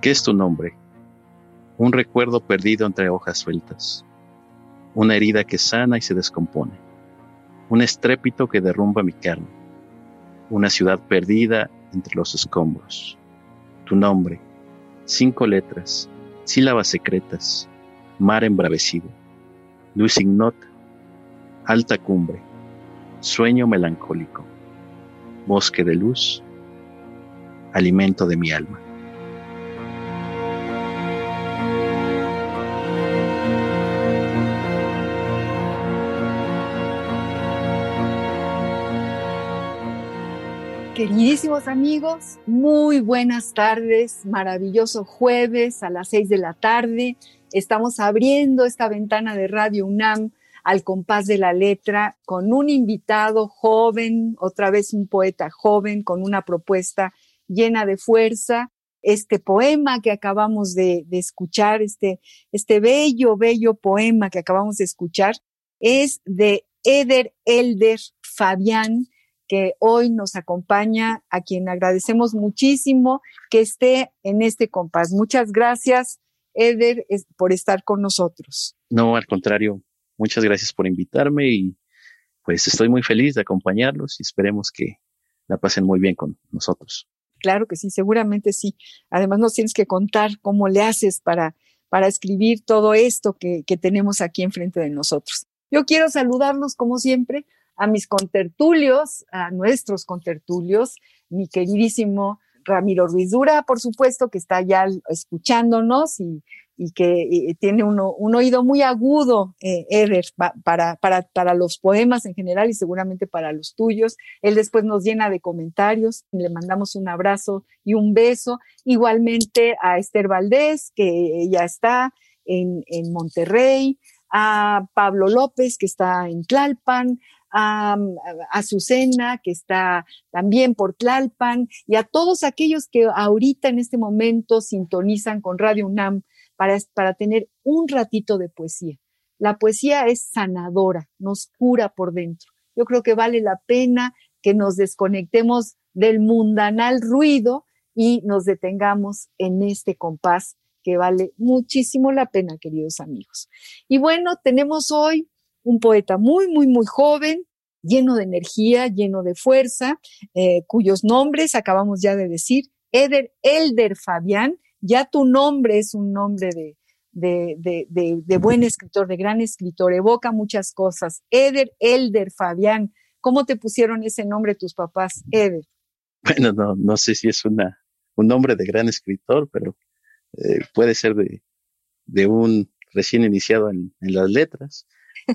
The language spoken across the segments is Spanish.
¿Qué es tu nombre? Un recuerdo perdido entre hojas sueltas, una herida que sana y se descompone, un estrépito que derrumba mi carne, una ciudad perdida entre los escombros. Tu nombre, cinco letras, sílabas secretas, mar embravecido, luz ignota, alta cumbre, sueño melancólico, bosque de luz, alimento de mi alma. Queridísimos amigos, muy buenas tardes, maravilloso jueves a las seis de la tarde. Estamos abriendo esta ventana de Radio UNAM al compás de la letra con un invitado joven, otra vez un poeta joven con una propuesta llena de fuerza. Este poema que acabamos de, escuchar, este, este bello, bello poema que acabamos de escuchar, es de Eder Elder Fabián, que hoy nos acompaña, a quien agradecemos muchísimo que esté en este compás. Muchas gracias, Eder, por estar con nosotros. No, al contrario, muchas gracias por invitarme y pues estoy muy feliz de acompañarlos y esperemos que la pasen muy bien con nosotros. Claro que sí, seguramente sí. Además nos tienes que contar cómo le haces para, para escribir todo esto que, que tenemos aquí enfrente de nosotros. Yo quiero saludarlos como siempre a mis contertulios, a nuestros contertulios, mi queridísimo Ramiro Ruiz Dura, por supuesto, que está ya escuchándonos y, que tiene un oído muy agudo, eh, Eder, para, para, para los poemas en general y seguramente para los tuyos. Él después nos llena de comentarios y le mandamos un abrazo y un beso. Igualmente a Esther Valdés, que ya está en, en Monterrey, a Pablo López, que está en Tlalpan, a, Azucena, que está también por Tlalpan, y a todos aquellos que ahorita en este momento sintonizan con Radio UNAM para, para tener un ratito de poesía. La poesía es sanadora, nos cura por dentro. Yo creo que vale la pena que nos desconectemos del mundanal ruido y nos detengamos en este compás que vale muchísimo la pena, queridos amigos. Y bueno, tenemos hoy un poeta muy, muy, muy joven, lleno de energía, lleno de fuerza, eh, cuyos nombres acabamos ya de decir, Eder, Elder Fabián, ya tu nombre es un nombre de, de, de, de, buen escritor, de gran escritor, evoca muchas cosas. Eder, Elder Fabián, ¿cómo te pusieron ese nombre tus papás, Eder? Bueno, no, no sé si es una, un nombre de gran escritor, pero eh, puede ser de, de un recién iniciado en, en las letras.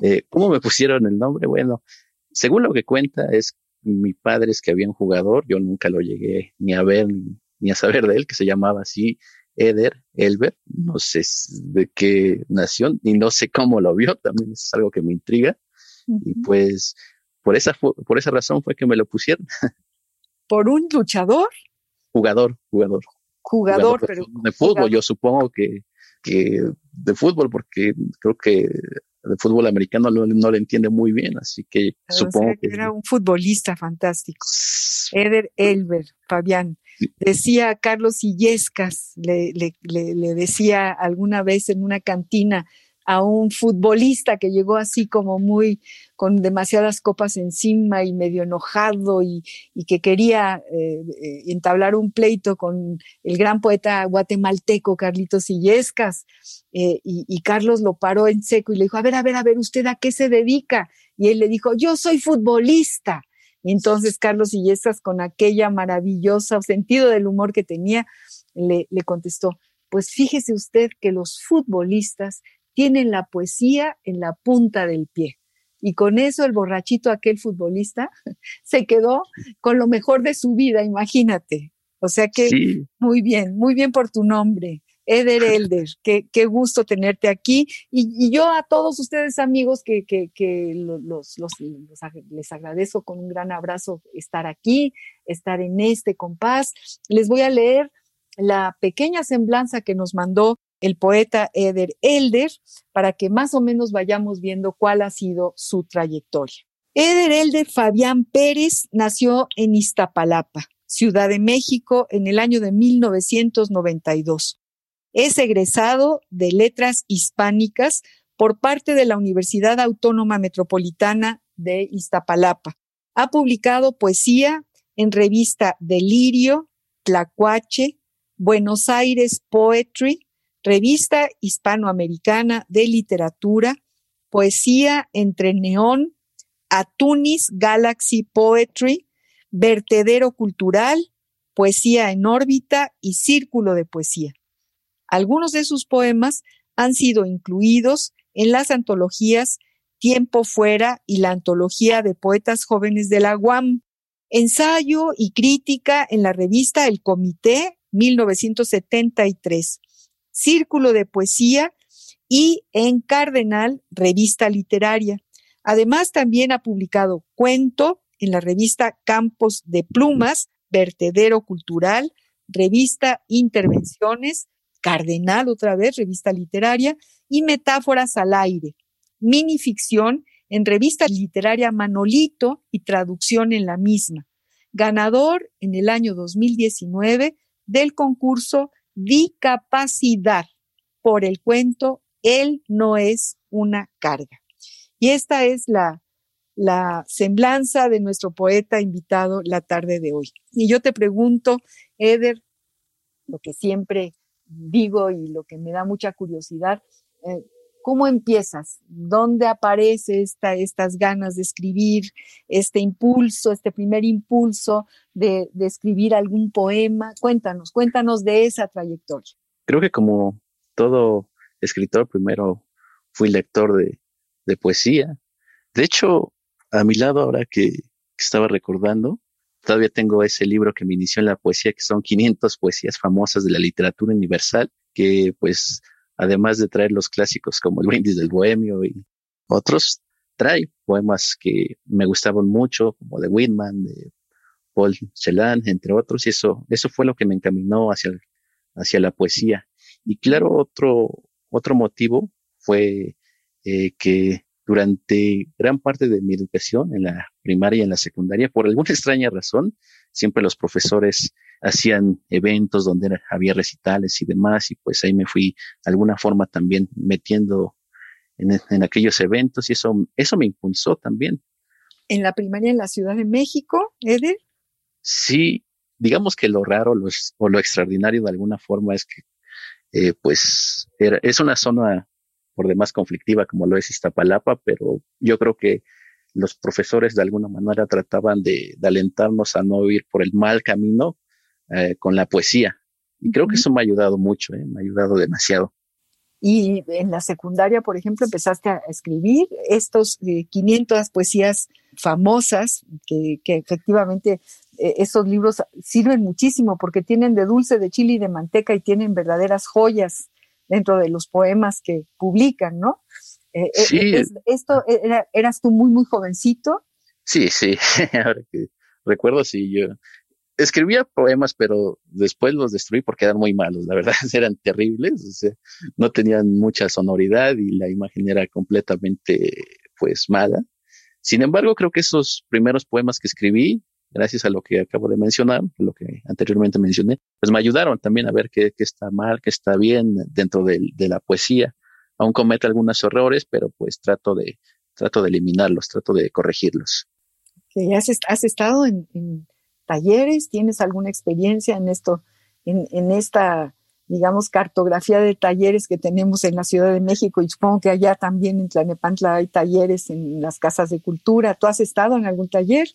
Eh, ¿Cómo me pusieron el nombre? Bueno, según lo que cuenta, es mi padre es que había un jugador, yo nunca lo llegué ni a ver ni, a saber de él, que se llamaba así Eder, Elber, no sé de qué nación y no sé cómo lo vio, también es algo que me intriga. Y pues por esa, por esa razón fue que me lo pusieron. ¿Por un luchador? Jugador, jugador. Jugador, pero. De fútbol, yo supongo que, que de fútbol, porque creo que de fútbol americano no, no lo entiende muy bien, así que supongo que, Era un futbolista fantástico. Eder Elber, Fabián. Decía Carlos Illescas, le, le, le, decía alguna vez en una cantina, a un futbolista que llegó así como muy con demasiadas copas encima y medio enojado y, y que quería eh, entablar un pleito con el gran poeta guatemalteco Carlitos Illescas. Eh, y, y, Carlos lo paró en seco y le dijo, a ver, a ver, a ver, ¿usted a qué se dedica? Y él le dijo, yo soy futbolista. Y entonces Carlos Illescas, con aquella maravillosa sentido del humor que tenía, le, le contestó, Pues fíjese usted que los futbolistas tienen la poesía en la punta del pie. Y con eso el borrachito, aquel futbolista, se quedó con lo mejor de su vida, imagínate. O sea que muy bien, muy bien por tu nombre. Eder Elder, qué, qué gusto tenerte aquí. Y, yo a todos ustedes amigos que, que, que los, los, les agradezco con un gran abrazo estar aquí, estar en este compás. Les voy a leer la pequeña semblanza que nos mandó el poeta Eder Elder para que más o menos vayamos viendo cuál ha sido su trayectoria. Eder Elder Fabián Pérez nació en Iztapalapa, Ciudad de México, en el año de 1992. Es egresado de Letras Hispánicas por parte de la Universidad Autónoma Metropolitana de Iztapalapa. Ha publicado poesía en revista Delirio, Tlacuache, Buenos Aires Poetry, revista hispanoamericana de literatura, poesía entre neón, Atunis Galaxy Poetry, vertedero cultural, poesía en órbita y círculo de poesía. Algunos de sus poemas han sido incluidos en las antologías Tiempo Fuera y la antología de poetas jóvenes de la UAM, ensayo y crítica en la revista El Comité 1973, Círculo de Poesía y en Cardenal, revista literaria. Además, también ha publicado cuento en la revista Campos de Plumas, Vertedero Cultural, revista Intervenciones, Cardenal otra vez, revista literaria, y Metáforas al aire, minificción en revista literaria Manolito y traducción en la misma. Ganador en el año 2019 del concurso Dicapacidad por el cuento Él no es una carga. Y esta es la, la semblanza de nuestro poeta invitado la tarde de hoy. Y yo te pregunto, Eder, lo que siempre digo y lo que me da mucha curiosidad, eh, ¿cómo empiezas? ¿Dónde aparece esta, estas ganas de escribir, este impulso, este primer impulso de, escribir algún poema? Cuéntanos, cuéntanos de esa trayectoria. Creo que como todo escritor, primero fui lector de, de poesía. De hecho, a mi lado, ahora que estaba recordando, Todavía tengo ese libro que me inició en la poesía, que son 500 poesías famosas de la literatura universal, que pues además de traer los clásicos como El brindis del bohemio y otros, trae poemas que me gustaban mucho, como de Whitman, de Paul Celan, entre otros, y eso, eso fue lo que me encaminó hacia, hacia la poesía. Y claro, otro, otro motivo fue eh, que durante gran parte de mi educación en la primaria y en la secundaria, por alguna extraña razón, siempre los profesores hacían eventos donde había recitales y demás, y pues ahí me fui de alguna forma también metiendo en, aquellos eventos y eso, eso me impulsó también. ¿En la primaria en la Ciudad de México, Eder? Sí, digamos que lo raro o lo extraordinario de alguna forma es que eh, pues era, es una zona por demás conflictiva como lo es Iztapalapa, pero yo creo que los profesores de alguna manera trataban de, alentarnos a no ir por el mal camino eh, con la poesía. Y creo que eso me ha ayudado mucho, eh, me ha ayudado demasiado. Y en la secundaria, por ejemplo, empezaste a escribir estos 500 eh, poesías famosas, que, que efectivamente esos libros sirven muchísimo porque tienen de dulce, de chile y de manteca y tienen verdaderas joyas dentro de los poemas que publican, ¿no? Eh, eh, sí. ¿Esto era, eras tú muy, muy jovencito? Sí, sí. Ahora que recuerdo, sí, yo escribía poemas, pero después los destruí porque eran muy malos. La verdad, eran terribles. no tenían mucha sonoridad y la imagen era completamente, pues, mala. Sin embargo, creo que esos primeros poemas que escribí gracias a lo que acabo de mencionar, lo que anteriormente mencioné, pues me ayudaron también a ver qué, está mal, qué está bien dentro de, la poesía. Aún cometo algunos errores, pero pues trato de, trato de eliminarlos, trato de corregirlos. ¿Has, has estado en, talleres? ¿Tienes alguna experiencia en esto, en, en esta digamos, cartografía de talleres que tenemos en la Ciudad de México y supongo que allá también en Tlanepantla hay talleres en las casas de cultura. ¿Tú has estado en algún taller?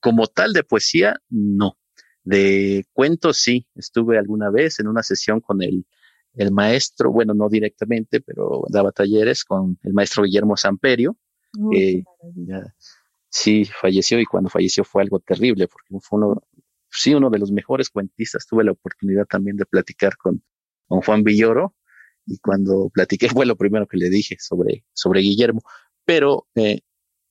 Como tal de poesía, no. De cuentos, sí. Estuve alguna vez en una sesión con el el maestro, bueno, no directamente, pero daba talleres con el maestro Guillermo Samperio. Sí, falleció y cuando falleció fue algo terrible porque fue uno, sí, uno de los mejores cuentistas. Tuve la oportunidad también de platicar con, Juan Villoro y cuando platiqué fue lo primero que le dije sobre, sobre Guillermo. Pero eh,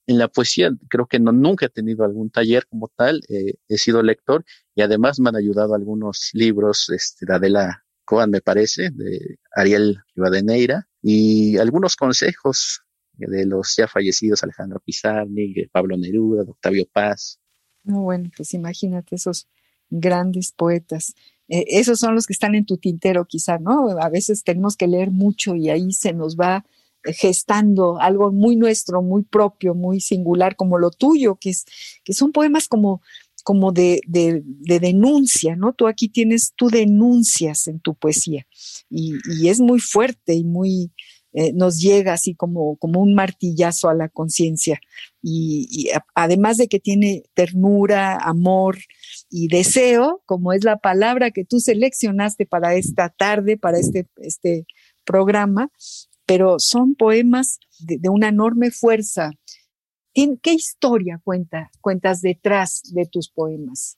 en la poesía creo que no, nunca he tenido algún taller como tal, eh, he sido lector y además me han ayudado algunos libros este, de Adela Coan, me parece, de Ariel Rivadeneira y algunos consejos de los ya fallecidos Alejandro Pizarnik, Pablo Neruda, Octavio Paz. No, bueno, pues imagínate esos grandes poetas. Eh, esos son los que están en tu tintero quizá, ¿no? A veces tenemos que leer mucho y ahí se nos va gestando algo muy nuestro, muy propio, muy singular, como lo tuyo, que, es, que son poemas como, como de, de, denuncia, ¿no? Tú aquí tienes, tú denuncias en tu poesía y, y es muy fuerte y muy, eh, nos llega así como, como un martillazo a la conciencia. Y, además de que tiene ternura, amor y deseo, como es la palabra que tú seleccionaste para esta tarde, para este, este programa, pero son poemas de, una enorme fuerza. ¿Qué historia cuenta, cuentas detrás de tus poemas?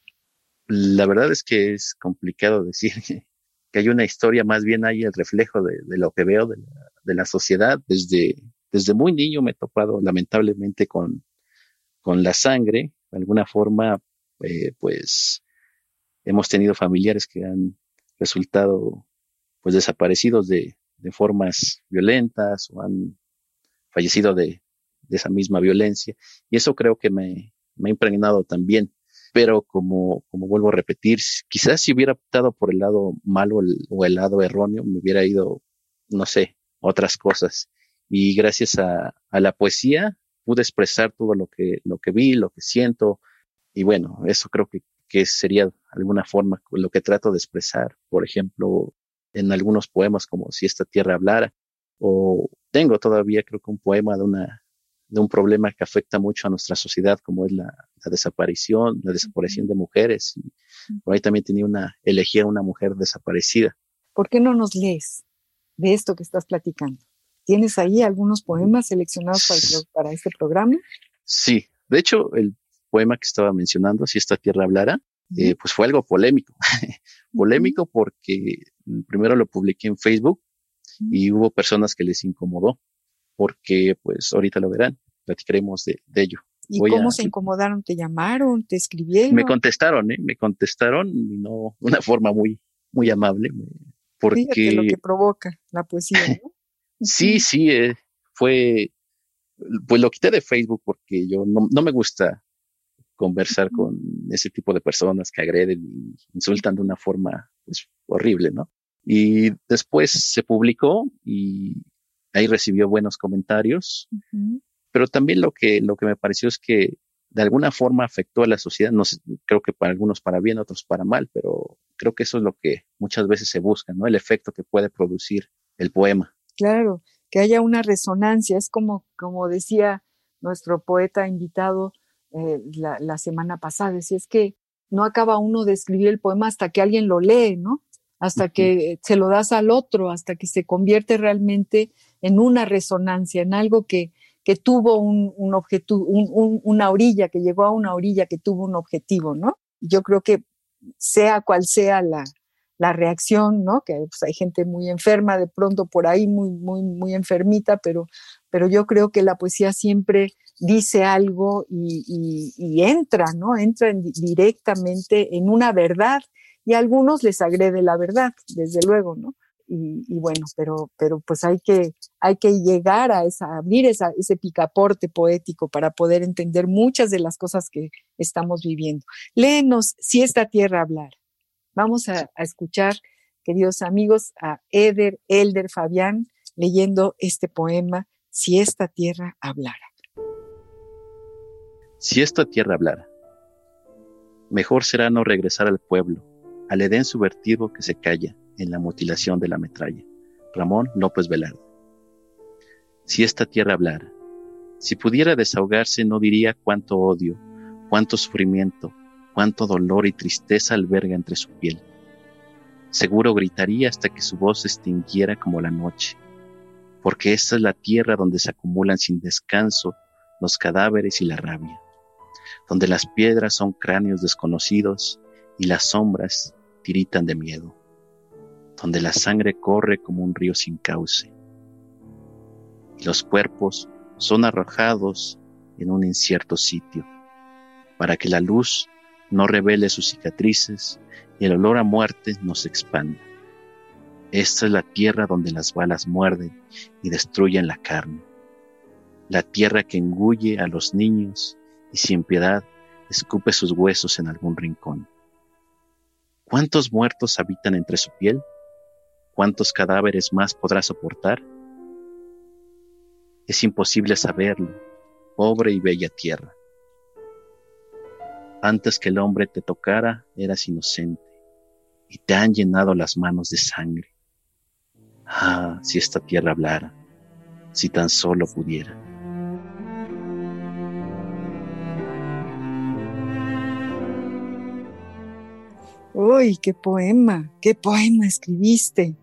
La verdad es que es complicado decir que, hay una historia, más bien hay el reflejo de, lo que veo de la, sociedad. Desde, desde muy niño me he topado lamentablemente con, con la sangre. De alguna forma, eh, pues hemos tenido familiares que han resultado pues desaparecidos de, de formas violentas o han fallecido de, esa misma violencia. Y eso creo que me, me ha impregnado también. Pero como, como vuelvo a repetir, quizás si hubiera optado por el lado malo o el lado erróneo, me hubiera ido, no sé, otras cosas. Y gracias a, a la poesía pude expresar todo lo que, lo que vi, lo que siento. Y bueno, eso creo que, que sería alguna forma lo que trato de expresar. Por ejemplo, en algunos poemas como Si esta tierra hablara, o tengo todavía creo que un poema de una de un problema que afecta mucho a nuestra sociedad, como es la, desaparición, la desaparición de mujeres. Y por ahí también tenía una elegía una mujer desaparecida. ¿Por qué no nos lees de esto que estás platicando? ¿Tienes ahí algunos poemas seleccionados para, para este programa? Sí, de hecho, el poema que estaba mencionando, Si esta tierra hablara, eh, pues fue algo polémico. polémico porque primero lo publiqué en Facebook y hubo personas que les incomodó porque pues ahorita lo verán, platicaremos de, ello. ¿Y cómo se incomodaron? ¿Te llamaron? ¿Te escribieron? Me contestaron, ¿eh? Me contestaron y no de una forma muy, muy amable. Porque... lo que provoca la poesía, ¿no? sí, sí, eh, fue, pues lo quité de Facebook porque yo no, no me gusta conversar con ese tipo de personas que agreden y insultan de una forma pues, horrible, ¿no? Y después se publicó y ahí recibió buenos comentarios, pero también lo que, lo que me pareció es que de alguna forma afectó a la sociedad, no sé, creo que para algunos para bien, otros para mal, pero creo que eso es lo que muchas veces se busca, ¿no? El efecto que puede producir el poema. Claro, que haya una resonancia, es como, como decía nuestro poeta invitado, eh, la, semana pasada. Si es que no acaba uno de escribir el poema hasta que alguien lo lee, ¿no? Hasta que se lo das al otro, hasta que se convierte realmente en una resonancia, en algo que, que tuvo un, un objetivo, una orilla, que llegó a una orilla que tuvo un objetivo, ¿no? Yo creo que sea cual sea la, la reacción, ¿no? Que pues, hay gente muy enferma de pronto por ahí, muy, muy, muy enfermita, pero, pero yo creo que la poesía siempre dice algo y, entra, ¿no? Entra directamente en una verdad y a algunos les agrede la verdad, desde luego, ¿no? Y, bueno, pero, pero pues hay que, hay que llegar a abrir ese picaporte poético para poder entender muchas de las cosas que estamos viviendo. Léenos si esta tierra hablara. Vamos a, a escuchar, queridos amigos, a Eder, Elder, Fabián, leyendo este poema, Si esta tierra hablara. Si esta tierra hablara, mejor será no regresar al pueblo, al Edén subvertido que se calla en la mutilación de la metralla. Ramón López Velarde. Si esta tierra hablara, si pudiera desahogarse no diría cuánto odio, cuánto sufrimiento, cuánto dolor y tristeza alberga entre su piel. Seguro gritaría hasta que su voz se extinguiera como la noche, porque esta es la tierra donde se acumulan sin descanso los cadáveres y la rabia, donde las piedras son cráneos desconocidos y las sombras tiritan de miedo, donde la sangre corre como un río sin cauce, y los cuerpos son arrojados en un incierto sitio, para que la luz no revele sus cicatrices y el olor a muerte no se expanda. Esta es la tierra donde las balas muerden y destruyen la carne, la tierra que engulle a los niños y sin piedad escupe sus huesos en algún rincón. ¿Cuántos muertos habitan entre su piel? ¿Cuántos cadáveres más podrá soportar? Es imposible saberlo, pobre y bella tierra. Antes que el hombre te tocara, eras inocente, y te han llenado las manos de sangre. Ah, si esta tierra hablara, si tan solo pudiera. Uy, qué poema, qué poema escribiste.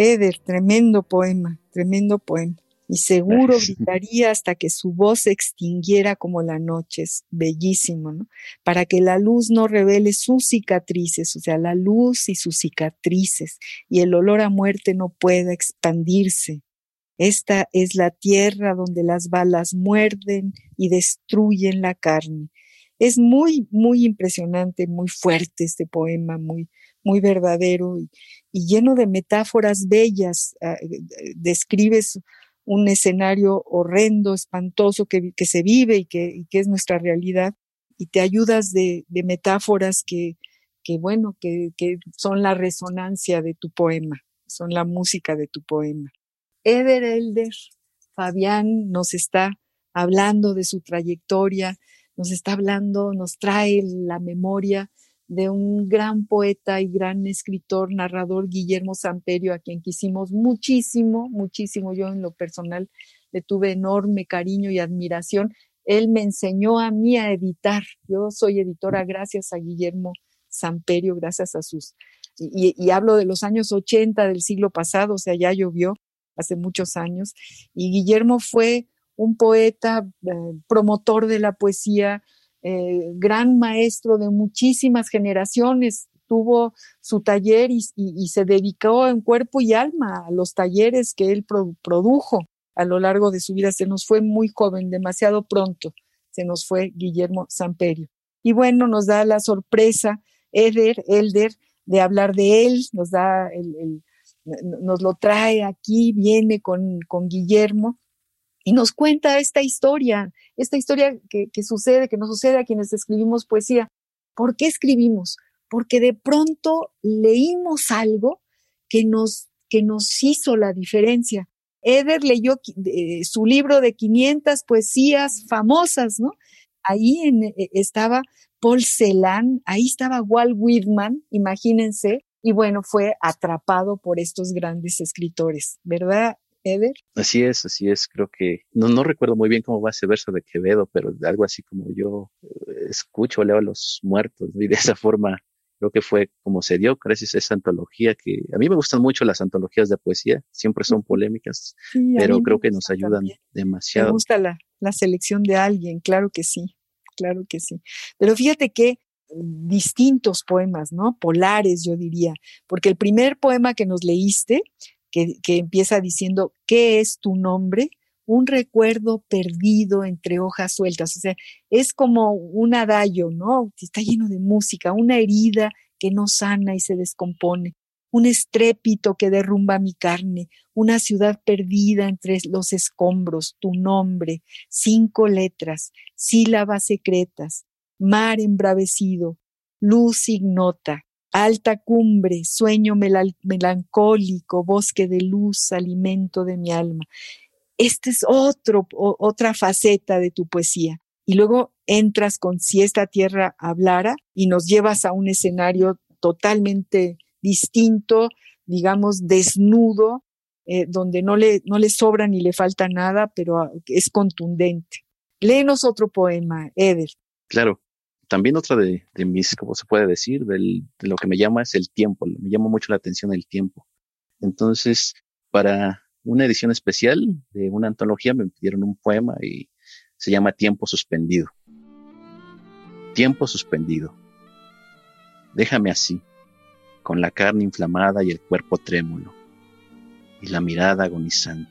Eder, tremendo poema, tremendo poema y seguro gritaría hasta que su voz se extinguiera como la noche. Es bellísimo, ¿no? Para que la luz no revele sus cicatrices, o sea, la luz y sus cicatrices, y el olor a muerte no pueda expandirse. Esta es la tierra donde las balas muerden y destruyen la carne. Es muy, muy impresionante, muy fuerte este poema, muy, muy verdadero y, lleno de metáforas bellas. Ah, eh, eh, describes un escenario horrendo, espantoso que, se vive y que, es nuestra realidad, y te ayudas de, metáforas que, bueno, que, son la resonancia de tu poema, son la música de tu poema. Eder Elder, Fabián nos está hablando de su trayectoria, nos está hablando, nos trae la memoria de un gran poeta y gran escritor, narrador, Guillermo Samperio, a quien quisimos muchísimo, muchísimo. Yo en lo personal le tuve enorme cariño y admiración. Él me enseñó a mí a editar. Yo soy editora gracias a Guillermo Samperio, gracias a sus... Y, hablo de los años 80 del siglo pasado, o sea, ya llovió hace muchos años. Y Guillermo fue un poeta, eh, promotor de la poesía, eh, gran maestro de muchísimas generaciones, tuvo su taller y, se dedicó en cuerpo y alma a los talleres que él produjo a lo largo de su vida. Se nos fue muy joven, demasiado pronto, se nos fue Guillermo Samperio. Y bueno, nos da la sorpresa, Eder, Elder, de hablar de él, nos da el, nos lo trae aquí, viene con, con Guillermo y nos cuenta esta historia, esta historia que, sucede, que nos sucede a quienes escribimos poesía. ¿Por qué escribimos? Porque de pronto leímos algo que nos, que nos hizo la diferencia. Eder leyó su libro de 500 poesías famosas, ¿no? Ahí e, estaba Paul Celan, ahí estaba Walt Whitman, imagínense, y bueno, fue atrapado por estos grandes escritores, ¿verdad, Eder? Así es, así es. Creo que no, no recuerdo muy bien cómo va ese verso de Quevedo, pero algo así como yo eh, escucho, leo a los muertos y de esa forma creo que fue como se dio gracias a esa antología que a mí me gustan mucho las antologías de poesía, siempre son polémicas, pero creo que nos ayudan demasiado. Me gusta la, la selección de alguien, claro que sí, claro que sí. Pero fíjate que distintos poemas, ¿no? Polares, yo diría, porque el primer poema que nos leíste que, empieza diciendo, ¿qué es tu nombre? un recuerdo perdido entre hojas sueltas. O sea, es como un adagio, ¿no? Está lleno de música, una herida que no sana y se descompone, un estrépito que derrumba mi carne, una ciudad perdida entre los escombros, tu nombre, cinco letras, sílabas secretas, mar embravecido, luz ignota, Alta cumbre, sueño melancólico, bosque de luz, alimento de mi alma. Esta es otro, otra faceta de tu poesía. Y luego entras con Si esta tierra hablara y nos llevas a un escenario totalmente distinto, digamos, desnudo, eh, donde no le, no le sobra ni le falta nada, pero ah, es contundente. Léenos otro poema, Eder. Claro, también otra de, mis, como se puede decir, de lo que me llama es el tiempo. Me llama mucho la atención el tiempo. Entonces, para una edición especial de una antología me pidieron un poema y se llama Tiempo Suspendido. Tiempo suspendido. Déjame así, con la carne inflamada y el cuerpo trémulo, y la mirada agonizante,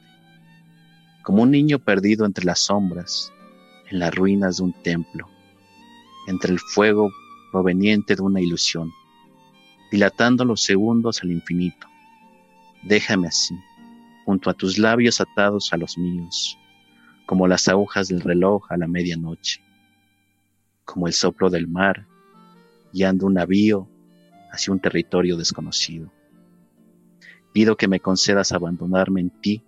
como un niño perdido entre las sombras, en las ruinas de un templo, entre el fuego proveniente de una ilusión, dilatando los segundos al infinito. Déjame así, junto a tus labios atados a los míos, como las agujas del reloj a la medianoche, como el soplo del mar guiando un navío hacia un territorio desconocido. Pido que me concedas abandonarme en ti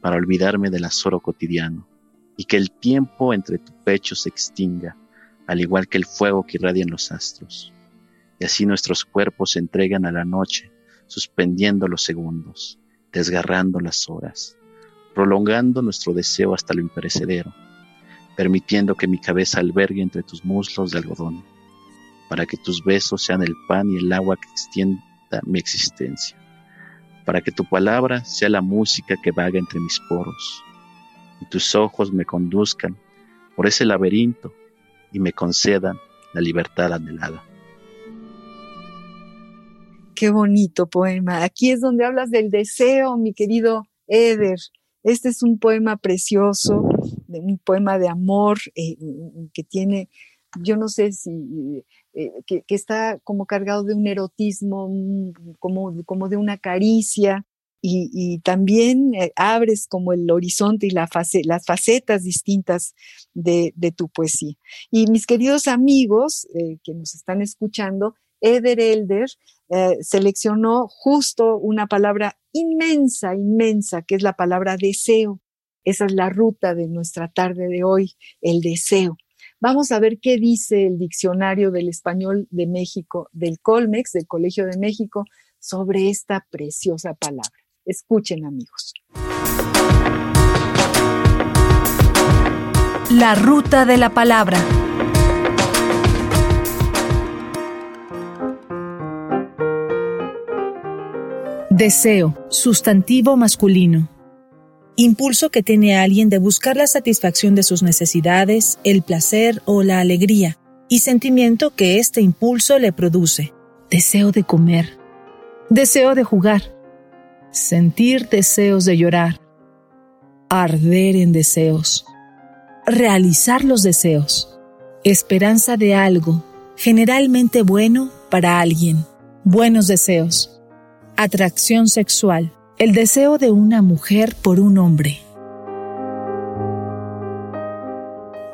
para olvidarme del azoro cotidiano y que el tiempo entre tu pecho se extinga, al igual que el fuego que irradia en los astros. Y así nuestros cuerpos se entregan a la noche, suspendiendo los segundos, desgarrando las horas, prolongando nuestro deseo hasta lo imperecedero, permitiendo que mi cabeza albergue entre tus muslos de algodón para que tus besos sean el pan y el agua que extienda mi existencia, para que tu palabra sea la música que vaga entre mis poros, y tus ojos me conduzcan por ese laberinto y me concedan la libertad anhelada. Qué bonito poema. Aquí es donde hablas del deseo, mi querido Eder. Este es un poema precioso, un poema de amor eh, que tiene, yo no sé si eh, que, está como cargado de un erotismo, mm, como, como de una caricia, y, también eh, abres como el horizonte y la las facetas distintas de, tu poesía. Y mis queridos amigos eh, que nos están escuchando, Eder Elder seleccionó justo una palabra inmensa, inmensa, que es la palabra deseo. Esa es la ruta de nuestra tarde de hoy, el deseo. Vamos a ver qué dice el diccionario del español de México, del Colmex, del Colegio de México, sobre esta preciosa palabra. Escuchen amigos. La ruta de la palabra. Deseo, sustantivo masculino. Impulso que tiene alguien de buscar la satisfacción de sus necesidades, el placer o la alegría, y sentimiento que este impulso le produce. Deseo de comer. Deseo de jugar. Sentir deseos de llorar. Arder en deseos. Realizar los deseos. Esperanza de algo, generalmente bueno para alguien. Buenos deseos. Atracción sexual el deseo de una mujer por un hombre.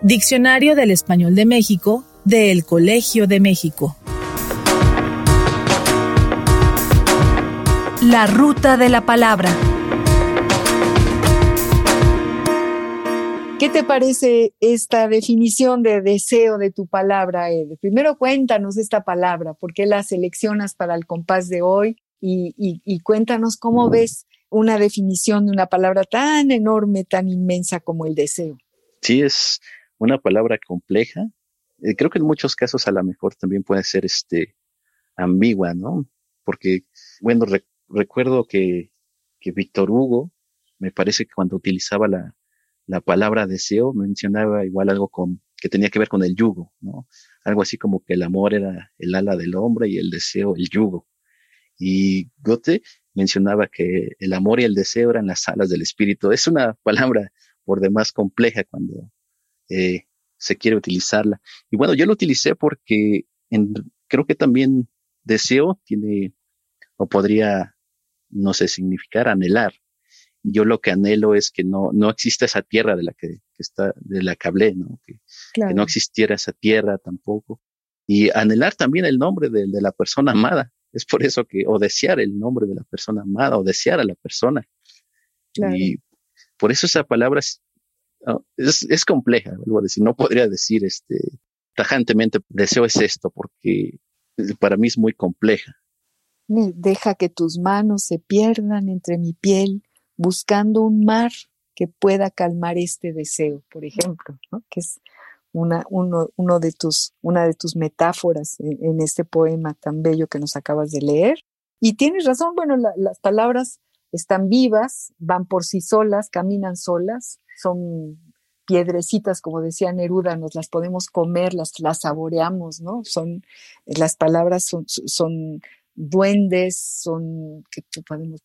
Diccionario del Español de México del Colegio de México. La ruta de la palabra. ¿Qué te parece esta definición de deseo de tu palabra, Ed? Primero cuéntanos esta palabra, ¿por qué la seleccionas para el compás de hoy? y, cuéntanos cómo ves una definición de una palabra tan enorme, tan inmensa como el deseo. Sí, es una palabra compleja. Eh, creo que en muchos casos a lo mejor también puede ser este ambigua, ¿no? Porque, bueno, recuerdo que, que Víctor Hugo, me parece que cuando utilizaba la, la palabra deseo, mencionaba igual algo con, que tenía que ver con el yugo, ¿no? Algo así como que el amor era el ala del hombre y el deseo el yugo. Y Goethe mencionaba que el amor y el deseo eran las alas del espíritu. Es una palabra por demás compleja cuando eh, se quiere utilizarla. Y bueno, yo lo utilicé porque creo que también deseo tiene, o podría, no sé, significar anhelar. Y yo lo que anhelo es que no, no exista esa tierra de la que, está, de la que hablé, ¿no? Que, no existiera esa tierra tampoco. Y anhelar también el nombre de la persona amada. Es por eso que, o desear el nombre de la persona amada, o desear a la persona. Y por eso esa palabra es, es, compleja, vuelvo a decir, no podría decir este, tajantemente, deseo es esto, porque para mí es muy compleja. Deja que tus manos se pierdan entre mi piel, buscando un mar que pueda calmar este deseo, por ejemplo, que es una, uno, uno de tus, una de tus metáforas en, este poema tan bello que nos acabas de leer. Y tienes razón, bueno, las palabras están vivas, van por sí solas, caminan solas, son piedrecitas, como decía Neruda, nos las podemos comer, las, saboreamos, ¿no? Son, las palabras son, son duendes, son, que podemos,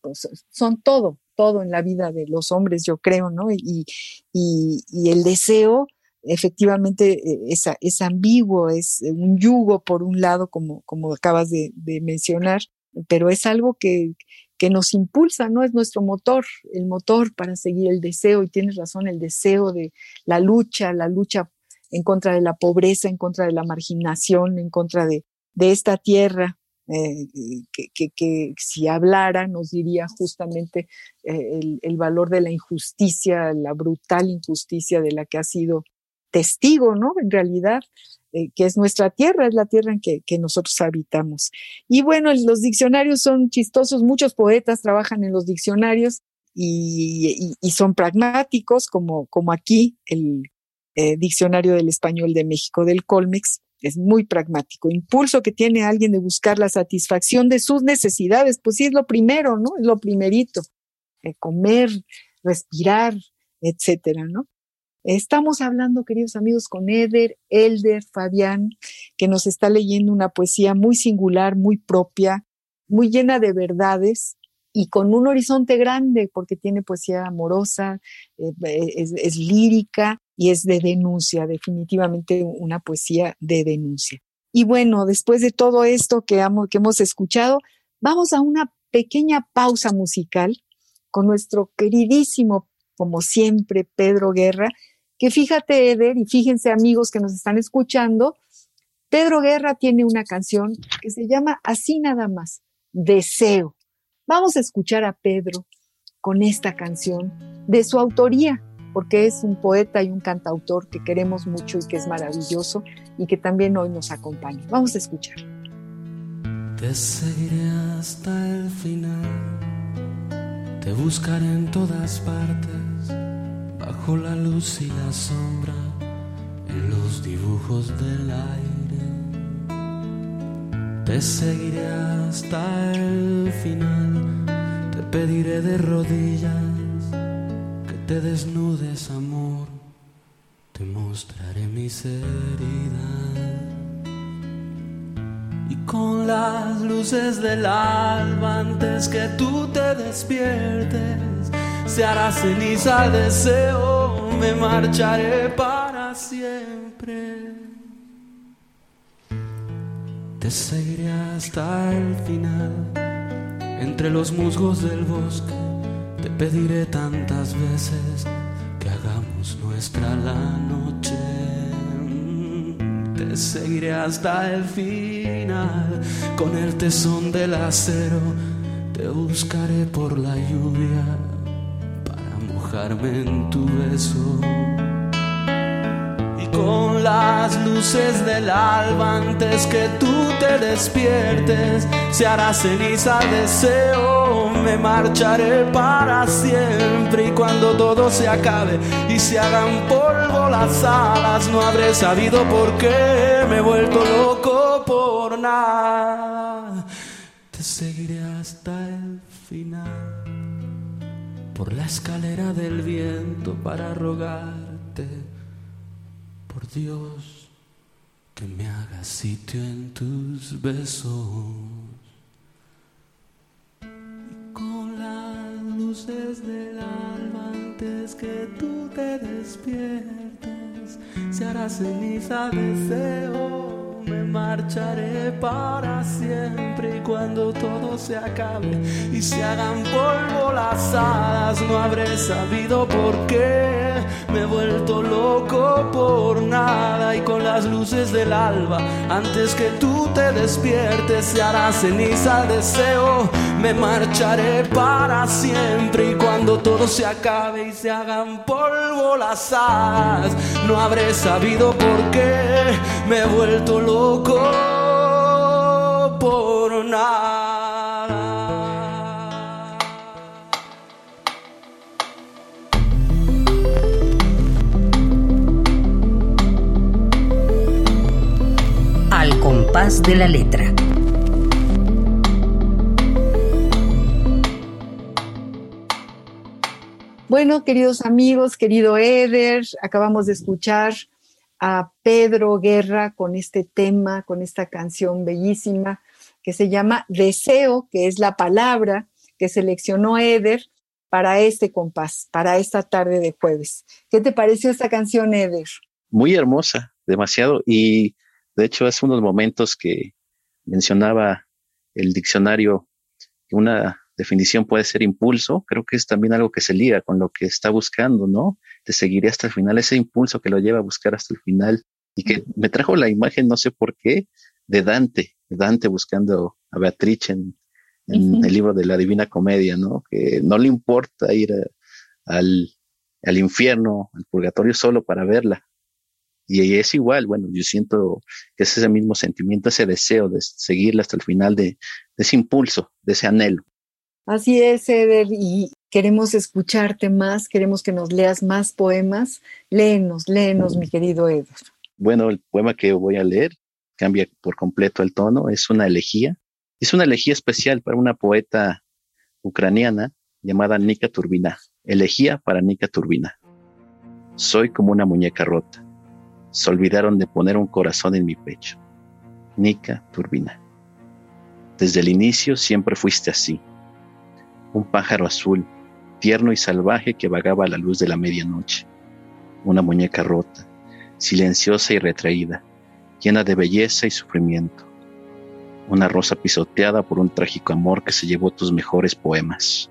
son todo, todo en la vida de los hombres, yo creo, ¿no? Y, y, el deseo, efectivamente, eh, es, es, ambiguo, es un yugo por un lado, como, como acabas de, de mencionar, pero es algo que, que nos impulsa, ¿no? Es nuestro motor, el motor para seguir el deseo, y tienes razón, el deseo de la lucha, la lucha en contra de la pobreza, en contra de la marginación, en contra de, de esta tierra, eh, que, si hablara nos diría justamente eh, el, valor de la injusticia, la brutal injusticia de la que ha sido testigo, ¿no? En realidad, eh, que es nuestra tierra, es la tierra en que, nosotros habitamos. Y bueno, los diccionarios son chistosos, muchos poetas trabajan en los diccionarios y, son pragmáticos, como, como aquí el Diccionario del Español de México del Colmex. Es muy pragmático. Impulso que tiene alguien de buscar la satisfacción de sus necesidades, pues sí es lo primero, ¿no? Es lo primerito. Eh, comer, respirar, etcétera, ¿no? Estamos hablando, queridos amigos, con Eder, Elder, Fabián, que nos está leyendo una poesía muy singular, muy propia, muy llena de verdades y con un horizonte grande, porque tiene poesía amorosa, eh, es, lírica y es de denuncia, definitivamente una poesía de denuncia. Y bueno, después de todo esto que, hemos escuchado, vamos a una pequeña pausa musical con nuestro queridísimo, como siempre, Pedro Guerra, que fíjate, Eder, y fíjense amigos que nos están escuchando, Pedro Guerra tiene una canción que se llama Así nada más, Deseo. Vamos a escuchar a Pedro con esta canción de su autoría, porque es un poeta y un cantautor que queremos mucho y que es maravilloso y que también hoy nos acompaña. Vamos a escuchar. Te seguiré hasta el final, te buscaré en todas partes bajo la luz y la sombra, en los dibujos del aire. Te seguiré hasta el final, te pediré de rodillas te desnudes, amor, te mostraré mis heridas. Y con las luces del alba antes que tú te despiertes se hará ceniza el deseo, me marcharé para siempre. Te seguiré hasta el final, entre los musgos del bosque, pediré tantas veces que hagamos nuestra la noche. Te seguiré hasta el final, con el tesón del acero, te buscaré por la lluvia en tu beso. Y con las luces del alba antes que tú te despiertes, se hará ceniza el deseo, me marcharé para siempre y cuando todo se acabe y se hagan polvo las alas, no habré sabido por qué me he vuelto loco por nada. Te seguiré hasta el final por la escalera del viento para rogarte, por Dios, que me hagas sitio en tus besos. Con las luces del alma antes que tú te despiertes, se hará ceniza deseo me marcharé para siempre. Y cuando todo se acabe y se hagan polvo las hadas no habré sabido por qué. Me he vuelto loco por nada. Y con las luces del alba antes que tú te despiertes se hará ceniza el deseo me marcharé para siempre y cuando todo se acabe y se hagan polvo las hadas no habré sabido por qué me he vuelto loco por nada. compás de la letra. Bueno, queridos amigos, querido Eder, acabamos de escuchar a Pedro Guerra con este tema, con esta canción bellísima que se llama Deseo, que es la palabra que seleccionó Eder para este compás, para esta tarde de jueves. ¿Qué te pareció esta canción, Eder? Muy hermosa, demasiado. Y de hecho, hace unos momentos que mencionaba el diccionario una definición puede ser impulso, creo que es también algo que se liga con lo que está buscando, ¿no? Te seguiré hasta el final, ese impulso que lo lleva a buscar hasta el final y que me trajo la imagen, no sé por qué, de Dante, Dante buscando a Beatrice en, el libro de la Divina Comedia, ¿no? Que no le importa ir al, al infierno, al purgatorio solo para verla. Y es igual, bueno, yo siento que es ese mismo sentimiento, ese deseo de seguirla hasta el final, de ese impulso, de ese anhelo. Así es, Eder, y queremos escucharte más, queremos que nos leas más poemas. Léenos, léenos, mi querido Eder. Bueno, el poema que voy a leer cambia por completo el tono, es una elegía. Es una elegía especial para una poeta ucraniana llamada Nika Turbina. Elegía para Nika Turbina. Soy como una muñeca rota. Se olvidaron de poner un corazón en mi pecho. Nika Turbina. Desde el inicio siempre fuiste así un pájaro azul, tierno y salvaje que vagaba a la luz de la medianoche, una muñeca rota, silenciosa y retraída, llena de belleza y sufrimiento, una rosa pisoteada por un trágico amor que se llevó tus mejores poemas,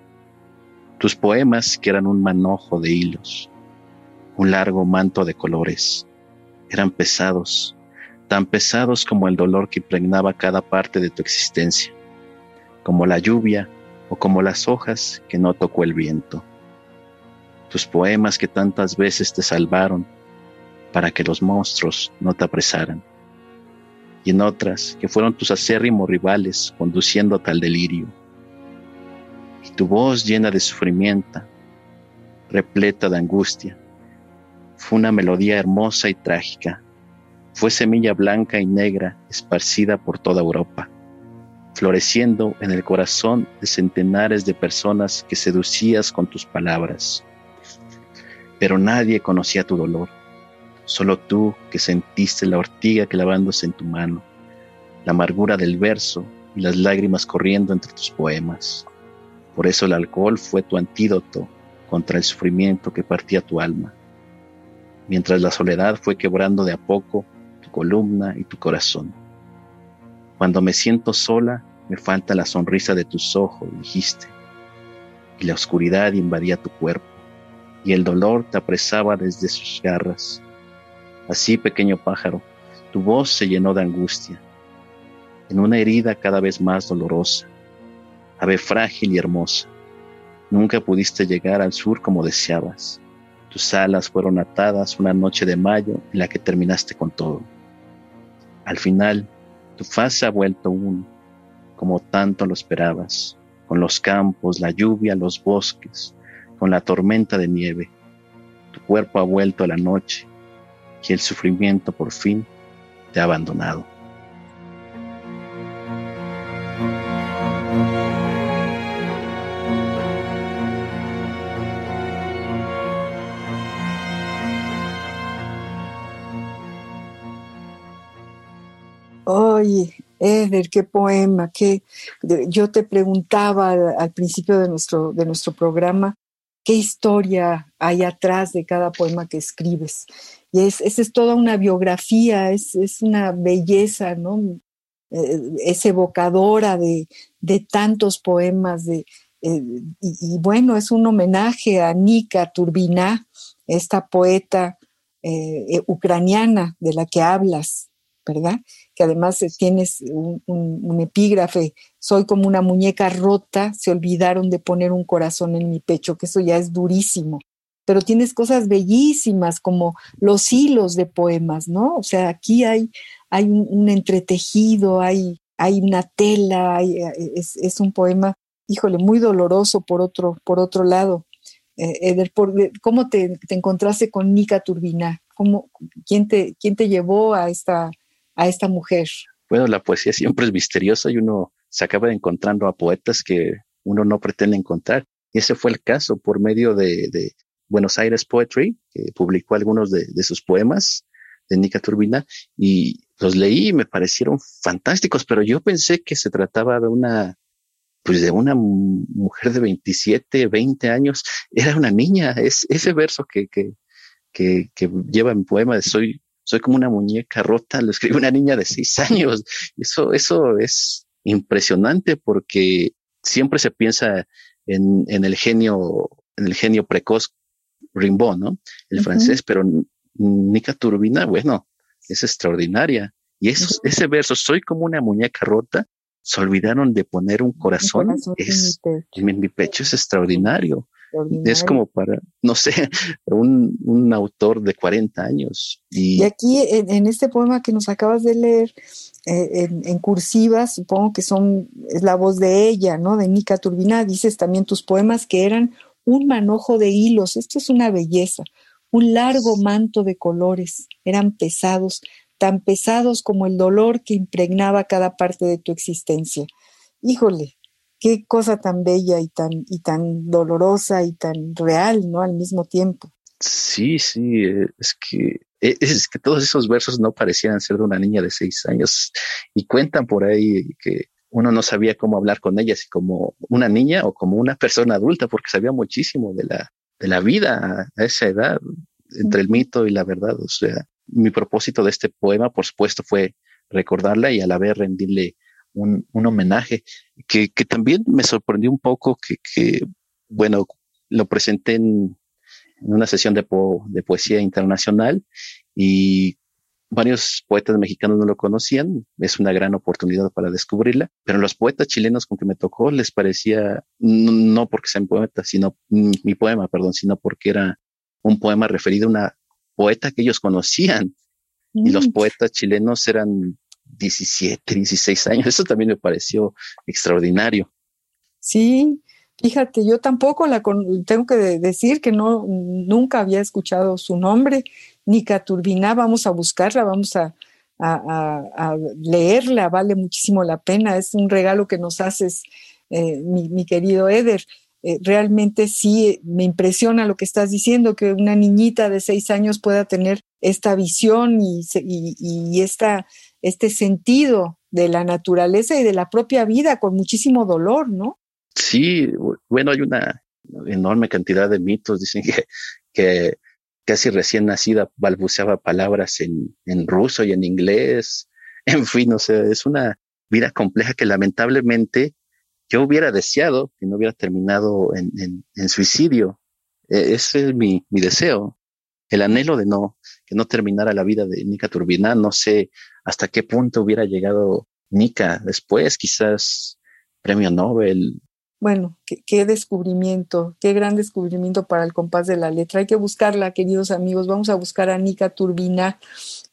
tus poemas que eran un manojo de hilos, un largo manto de colores, eran pesados, tan pesados como el dolor que impregnaba cada parte de tu existencia, como la lluvia o como las hojas que no tocó el viento. Tus poemas que tantas veces te salvaron para que los monstruos no te apresaran. Y en otras que fueron tus acérrimos rivales conduciendo a tal delirio. Y tu voz llena de sufrimiento, repleta de angustia, fue una melodía hermosa y trágica. Fue semilla blanca y negra esparcida por toda Europa floreciendo en el corazón de centenares de personas que seducías con tus palabras. Pero nadie conocía tu dolor, solo tú que sentiste la ortiga clavándose en tu mano, la amargura del verso y las lágrimas corriendo entre tus poemas. Por eso el alcohol fue tu antídoto contra el sufrimiento que partía tu alma, mientras la soledad fue quebrando de a poco tu columna y tu corazón. Cuando me siento sola, me falta la sonrisa de tus ojos, dijiste. Y la oscuridad invadía tu cuerpo, y el dolor te apresaba desde sus garras. Así, pequeño pájaro, tu voz se llenó de angustia, en una herida cada vez más dolorosa, ave frágil y hermosa. Nunca pudiste llegar al sur como deseabas. Tus alas fueron atadas una noche de mayo en la que terminaste con todo. Al final, tu faz se ha vuelto uno, como tanto lo esperabas, con los campos, la lluvia, los bosques, con la tormenta de nieve. Tu cuerpo ha vuelto a la noche y el sufrimiento por fin te ha abandonado. Oye, Eder, qué poema, qué. Yo te preguntaba al, principio de nuestro, de nuestro programa qué historia hay atrás de cada poema que escribes. Y es, es toda una biografía, es, es una belleza, ¿no? Eh, es evocadora de, de tantos poemas, de, eh, y, bueno, es un homenaje a Nika Turbina, esta poeta eh, ucraniana de la que hablas, ¿verdad? Que además eh, tienes un, epígrafe, soy como una muñeca rota, se olvidaron de poner un corazón en mi pecho, que eso ya es durísimo. Pero tienes cosas bellísimas como los hilos de poemas, ¿no? O sea, aquí hay, hay un, entretejido, hay, hay una tela, eh, es, un poema, híjole, muy doloroso por otro, por otro lado. Eh, ¿cómo te, te, encontraste con Nika Turbina? ¿Cómo, quién, te, ¿Quién te llevó a esta, a esta mujer? bueno, la poesía siempre es misteriosa y uno se acaba encontrando a poetas que uno no pretende encontrar. Y ese fue el caso por medio de, Buenos Aires Poetry, que publicó algunos de, sus poemas de Nica Turbina y los leí y me parecieron fantásticos, pero yo pensé que se trataba de una, pues de una mujer de 27, 20 años. Era una niña. Es ese verso que, que, que, que lleva en poema de soy, soy como una muñeca rota, lo escribe una niña de seis años. Eso, eso es impresionante porque siempre se piensa en, en el genio, en el genio precoz Rimbaud, ¿no? El francés, pero Nica Turbina, bueno, es extraordinaria. Y eso, ese verso, soy como una muñeca rota, se olvidaron de poner un corazón, es, en, mi pecho. es extraordinario. Es como para, no sé, un, un autor de 40 años. Y, aquí en, este poema que nos acabas de leer, eh, en, en, cursiva, supongo que son, es la voz de ella, ¿no? De Nica Turbina, dices también tus poemas que eran un manojo de hilos, esto es una belleza, un largo manto de colores, eran pesados, tan pesados como el dolor que impregnaba cada parte de tu existencia. Híjole, qué cosa tan bella y tan, y tan dolorosa y tan real, ¿no? Al mismo tiempo. Sí, sí, es que e, es que todos esos versos no parecían ser de una niña de seis años y cuentan por ahí que uno no sabía cómo hablar con ella, si como una niña o como una persona adulta, porque sabía muchísimo de la, de la vida a esa edad, entre el mito y la verdad. O sea, mi propósito de este poema, por supuesto, fue recordarla y a la vez rendirle un, un homenaje, que, que, también me sorprendió un poco que, que bueno, lo presenté en, en una sesión de, po, de poesía internacional y varios poetas mexicanos no lo conocían, es una gran oportunidad para descubrirla, pero los poetas chilenos con que me tocó les parecía, no, porque sean poetas, sino mi poema, perdón, sino porque era un poema referido a una poeta que ellos conocían. Y los mm. poetas chilenos eran 17, 16 años. Eso también me pareció extraordinario. Sí, fíjate, yo tampoco la tengo que decir que no nunca había escuchado su nombre Nica Turbina, vamos a buscarla, vamos a, leerla, vale muchísimo la pena, es un regalo que nos haces, eh, mi, querido Eder. Eh, realmente sí me impresiona lo que estás diciendo, que una niñita de seis años pueda tener esta visión y, y, esta, este sentido de la naturaleza y de la propia vida con muchísimo dolor, ¿no? Sí, bueno, hay una enorme cantidad de mitos, dicen que, que casi recién nacida balbuceaba palabras en, en ruso y en inglés. En fin, o sea, es una vida compleja que lamentablemente yo hubiera deseado que no hubiera terminado en, en, suicidio. E, ese es mi, mi, deseo, el anhelo de no, no terminara la vida de Nika Turbina. No sé hasta qué punto hubiera llegado Nika después, quizás premio Nobel, bueno, qué, descubrimiento, qué gran descubrimiento para el compás de la letra. Hay que buscarla, queridos amigos. Vamos a buscar a Nica Turbina,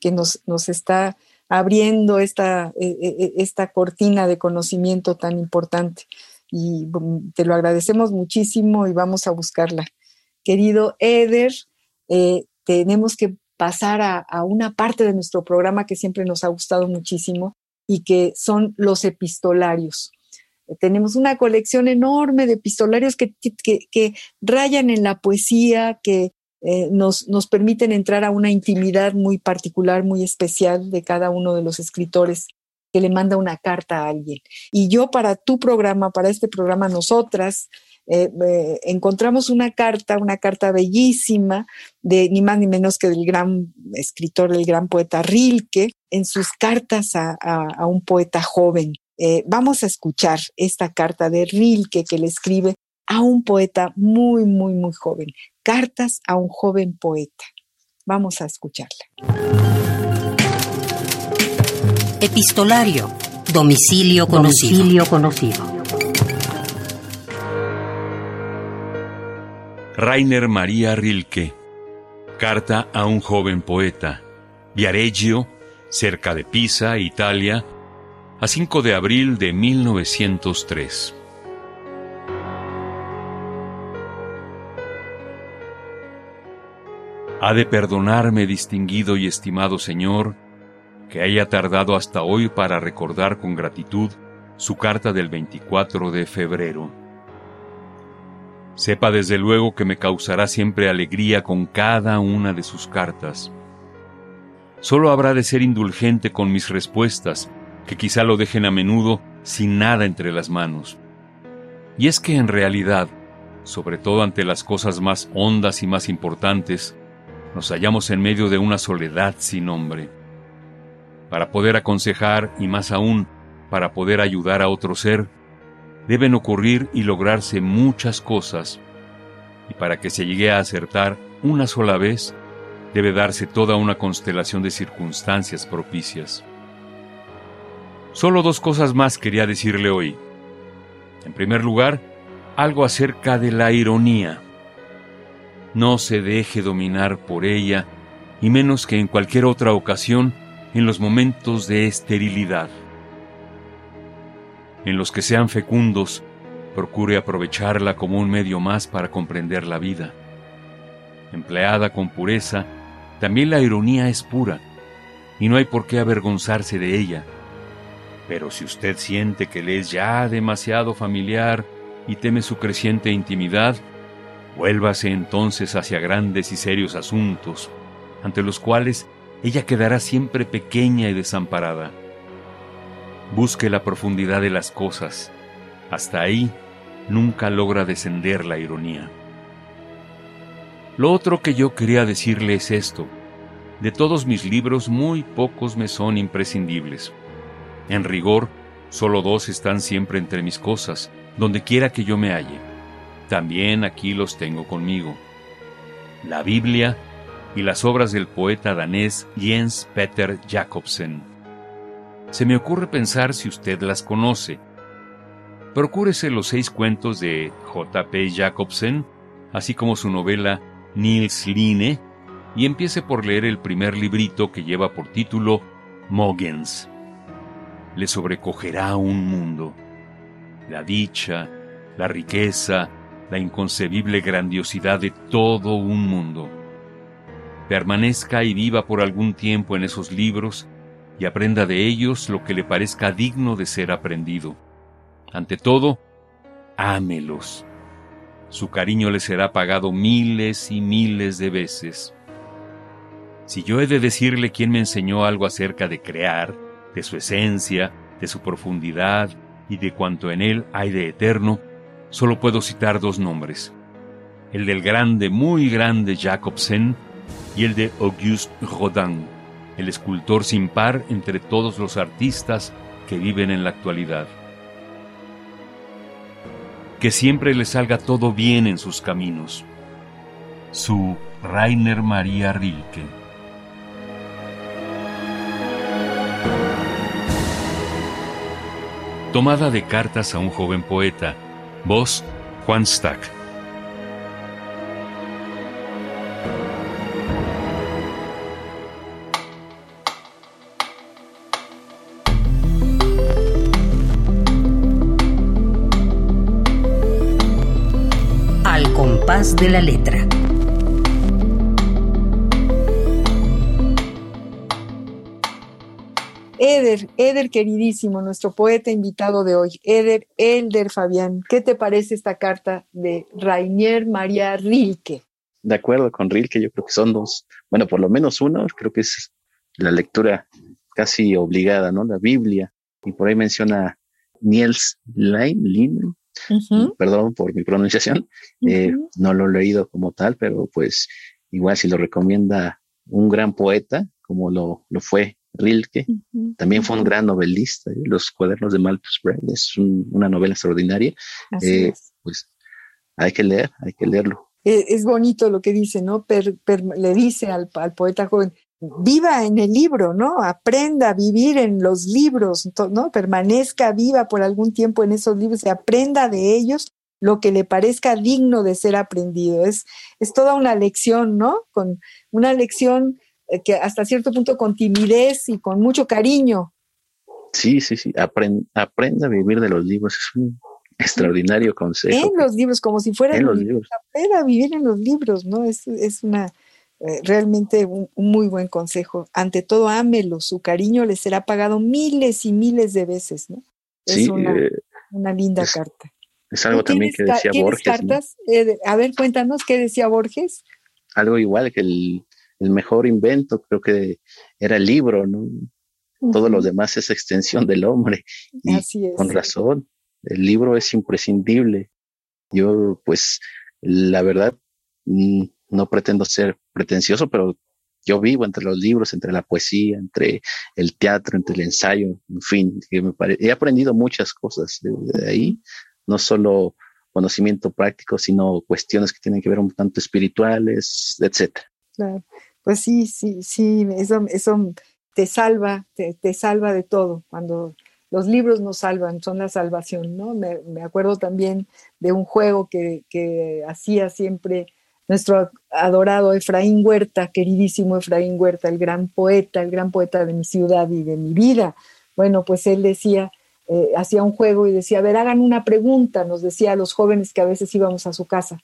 que nos, nos está abriendo esta, e, e, e, esta cortina de conocimiento tan importante. Y mm, te lo agradecemos muchísimo y vamos a buscarla. Querido Eder, eh, tenemos que pasar a, una parte de nuestro programa que siempre nos ha gustado muchísimo y que son los epistolarios tenemos una colección enorme de epistolarios que, que, rayan en la poesía, que eh, nos, nos permiten entrar a una intimidad muy particular, muy especial de cada uno de los escritores que le manda una carta a alguien. Y yo para tu programa, para este programa, nosotras, eh, eh, encontramos una carta, una carta bellísima de ni más ni menos que del gran escritor, el gran poeta Rilke, en sus cartas a, a un poeta joven. Eh, vamos a escuchar esta carta de Rilke que le escribe a un poeta muy, muy, muy joven. Cartas a un joven poeta. Vamos a escucharla. Epistolario. Domicilio conocido. Domicilio conocido. Rainer María Rilke. Carta a un joven poeta. Viareggio, cerca de Pisa, Italia, a 5 de abril de 1903. Ha de perdonarme, distinguido y estimado Señor, que haya tardado hasta hoy para recordar con gratitud su carta del 24 de febrero. Sepa desde luego que me causará siempre alegría con cada una de sus cartas. Solo habrá de ser indulgente con mis respuestas, que quizá lo dejen a menudo sin nada entre las manos. Y es que en realidad, sobre todo ante las cosas más hondas y más importantes, nos hallamos en medio de una soledad sin nombre. Para poder aconsejar y más aún para poder ayudar a otro ser, deben ocurrir y lograrse muchas cosas, y para que se llegue a acertar una sola vez, debe darse toda una constelación de circunstancias propicias. Solo dos cosas más quería decirle hoy. En primer lugar, algo acerca de la ironía. No se deje dominar por ella, y menos que en cualquier otra ocasión en los momentos de esterilidad. En los que sean fecundos, procure aprovecharla como un medio más para comprender la vida. Empleada con pureza, también la ironía es pura, y no hay por qué avergonzarse de ella. Pero si usted siente que le es ya demasiado familiar y teme su creciente intimidad, vuélvase entonces hacia grandes y serios asuntos, ante los cuales ella quedará siempre pequeña y desamparada. Busque la profundidad de las cosas. Hasta ahí nunca logra descender la ironía. Lo otro que yo quería decirle es esto. De todos mis libros muy pocos me son imprescindibles. En rigor, solo dos están siempre entre mis cosas, donde quiera que yo me halle. También aquí los tengo conmigo. La Biblia y las obras del poeta danés Jens Peter Jacobsen. Se me ocurre pensar si usted las conoce. Procúrese los seis cuentos de J.P. Jacobsen, así como su novela Nils Line, y empiece por leer el primer librito que lleva por título Mogens le sobrecogerá un mundo. La dicha, la riqueza, la inconcebible grandiosidad de todo un mundo. Permanezca y viva por algún tiempo en esos libros y aprenda de ellos lo que le parezca digno de ser aprendido. Ante todo, ámelos. Su cariño le será pagado miles y miles de veces. Si yo he de decirle quién me enseñó algo acerca de crear, de su esencia, de su profundidad y de cuanto en él hay de eterno, solo puedo citar dos nombres, el del grande, muy grande Jacobsen y el de Auguste Rodin, el escultor sin par entre todos los artistas que viven en la actualidad. Que siempre le salga todo bien en sus caminos. Su Rainer María Rilke. Tomada de cartas a un joven poeta. Voz Juan Stack. De la letra. Eder, Eder queridísimo, nuestro poeta invitado de hoy, Eder Elder Fabián, ¿qué te parece esta carta de Rainier María Rilke? De acuerdo con Rilke, yo creo que son dos, bueno, por lo menos uno, creo que es la lectura casi obligada, ¿no? La Biblia, y por ahí menciona Niels Lein, perdón por mi pronunciación, eh, no lo he leído como tal, pero pues igual si lo recomienda un gran poeta, como lo, lo fue Rilke. También fue un gran novelista. ¿eh? Los cuadernos de Malthus Brand es una novela extraordinaria. Eh, pues hay que leer, hay que leerlo. E, es, bonito lo que dice, ¿no? le dice al, poeta joven, viva en el libro, ¿no? Aprenda a vivir en los libros, ¿no? Permanezca viva por algún tiempo en esos libros y aprenda de ellos lo que le parezca digno de ser aprendido. Es, es toda una lección, ¿no? Con una lección eh, que hasta cierto punto con timidez y con mucho cariño. Sí, sí, sí, aprenda a vivir de los libros, es un extraordinario consejo. En los libros, como si fueran los libros. Aprenda a vivir en los libros, ¿no? Es, es una, eh, realmente un, muy buen consejo. Ante todo, ámelo, su cariño le será pagado miles y miles de veces, ¿no? Es una, eh, una, linda carta. Es algo también que decía Borges. Cartas? a ver, cuéntanos, ¿qué decía Borges? Algo igual que el, el mejor invento, creo que era el libro, ¿no? Todo lo demás es extensión del hombre. Y Así es. Con razón, el libro es imprescindible. Yo, pues, la verdad, mm, no pretendo ser pretencioso, pero yo vivo entre los libros, entre la poesía, entre el teatro, entre el ensayo, en fin, he aprendido muchas cosas de, ahí, no solo conocimiento práctico, sino cuestiones que tienen que ver un tanto espirituales, etcétera. Claro. Pues sí, sí, sí, eso, eso te salva, te, salva de todo. Cuando los libros nos salvan, son la salvación, ¿no? Me, acuerdo también de un juego que, que hacía siempre nuestro adorado Efraín Huerta, queridísimo Efraín Huerta, el gran poeta, el gran poeta de mi ciudad y de mi vida. Bueno, pues él decía, eh, hacía un juego y decía, a ver, hagan una pregunta, nos decía a los jóvenes que a veces íbamos a su casa,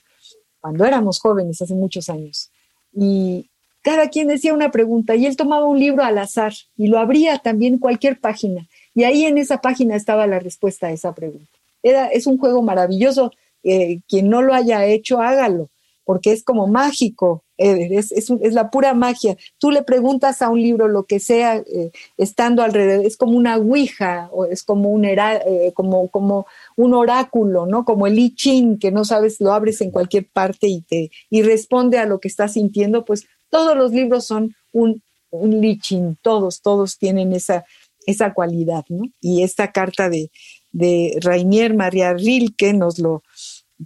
cuando éramos jóvenes, hace muchos años. Y, cada quien decía una pregunta y él tomaba un libro al azar y lo abría también cualquier página. Y ahí en esa página estaba la respuesta a esa pregunta. Era, es un juego maravilloso. Eh, quien no lo haya hecho, hágalo, porque es como mágico, es, es, la pura magia. Tú le preguntas a un libro lo que sea, eh, estando alrededor, es como una ouija, o es como un, eh, como, como un oráculo, ¿no? Como el I Ching, que no sabes, lo abres en cualquier parte y, te, y responde a lo que estás sintiendo, pues todos los libros son un, un lichín, todos, todos tienen esa, esa cualidad, ¿no? Y esta carta de, de Rainier María Rilke nos lo,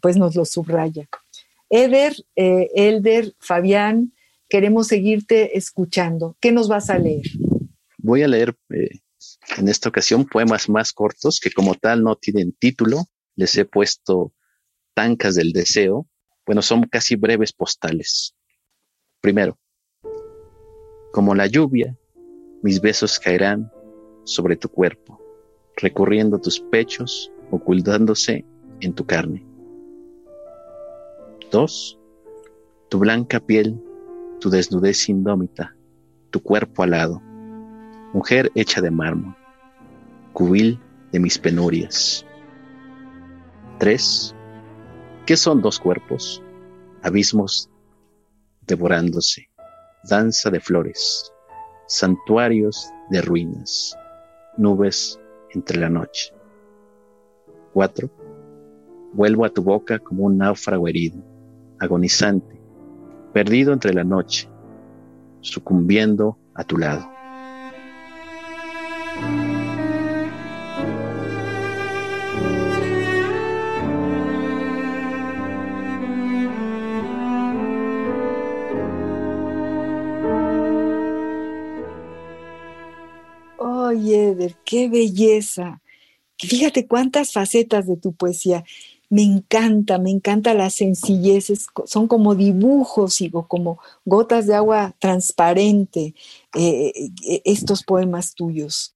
pues nos lo subraya. Eder, eh, Elder, Fabián, queremos seguirte escuchando. ¿Qué nos vas a leer? Voy a leer eh, en esta ocasión poemas más cortos que como tal no tienen título. Les he puesto tancas del deseo. Bueno, son casi breves postales. Primero, como la lluvia, mis besos caerán sobre tu cuerpo, recorriendo tus pechos, ocultándose en tu carne. Dos, tu blanca piel, tu desnudez indómita, tu cuerpo alado, mujer hecha de mármol, cubil de mis penurias. Tres, ¿qué son dos cuerpos? Abismos devorándose, danza de flores, santuarios de ruinas, nubes entre la noche. 4. Vuelvo a tu boca como un náufrago herido, agonizante, perdido entre la noche, sucumbiendo a tu lado. Eder, qué belleza. Fíjate cuántas facetas de tu poesía. Me encanta, me encanta la sencillez, son como dibujos, y como gotas de agua transparente, eh, eh, estos poemas tuyos.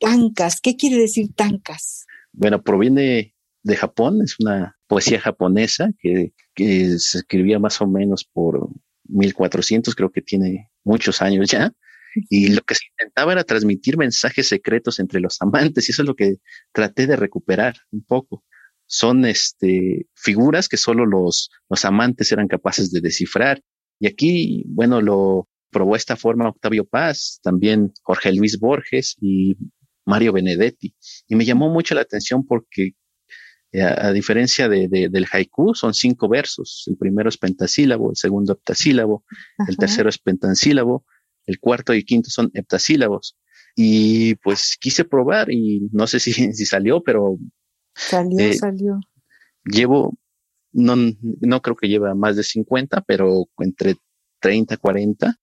Tancas, ¿qué quiere decir tancas? Bueno, proviene de Japón, es una poesía japonesa que, que se escribía más o menos por 1400, creo que tiene muchos años ya, y lo que se intentaba era transmitir mensajes secretos entre los amantes, y eso es lo que traté de recuperar un poco. Son este, figuras que solo los, los amantes eran capaces de descifrar. Y aquí, bueno, lo probó esta forma Octavio Paz, también Jorge Luis Borges y Mario Benedetti. Y me llamó mucho la atención porque eh, a, diferencia de, del haiku, son cinco versos. El primero es pentasílabo, el segundo heptasílabo, el tercero es pentasílabo, el cuarto y quinto son heptasílabos. Y pues quise probar y no sé si, si salió, pero... Salió, eh, salió. Llevo, no, no creo que lleva más de 50, pero entre 30, 40.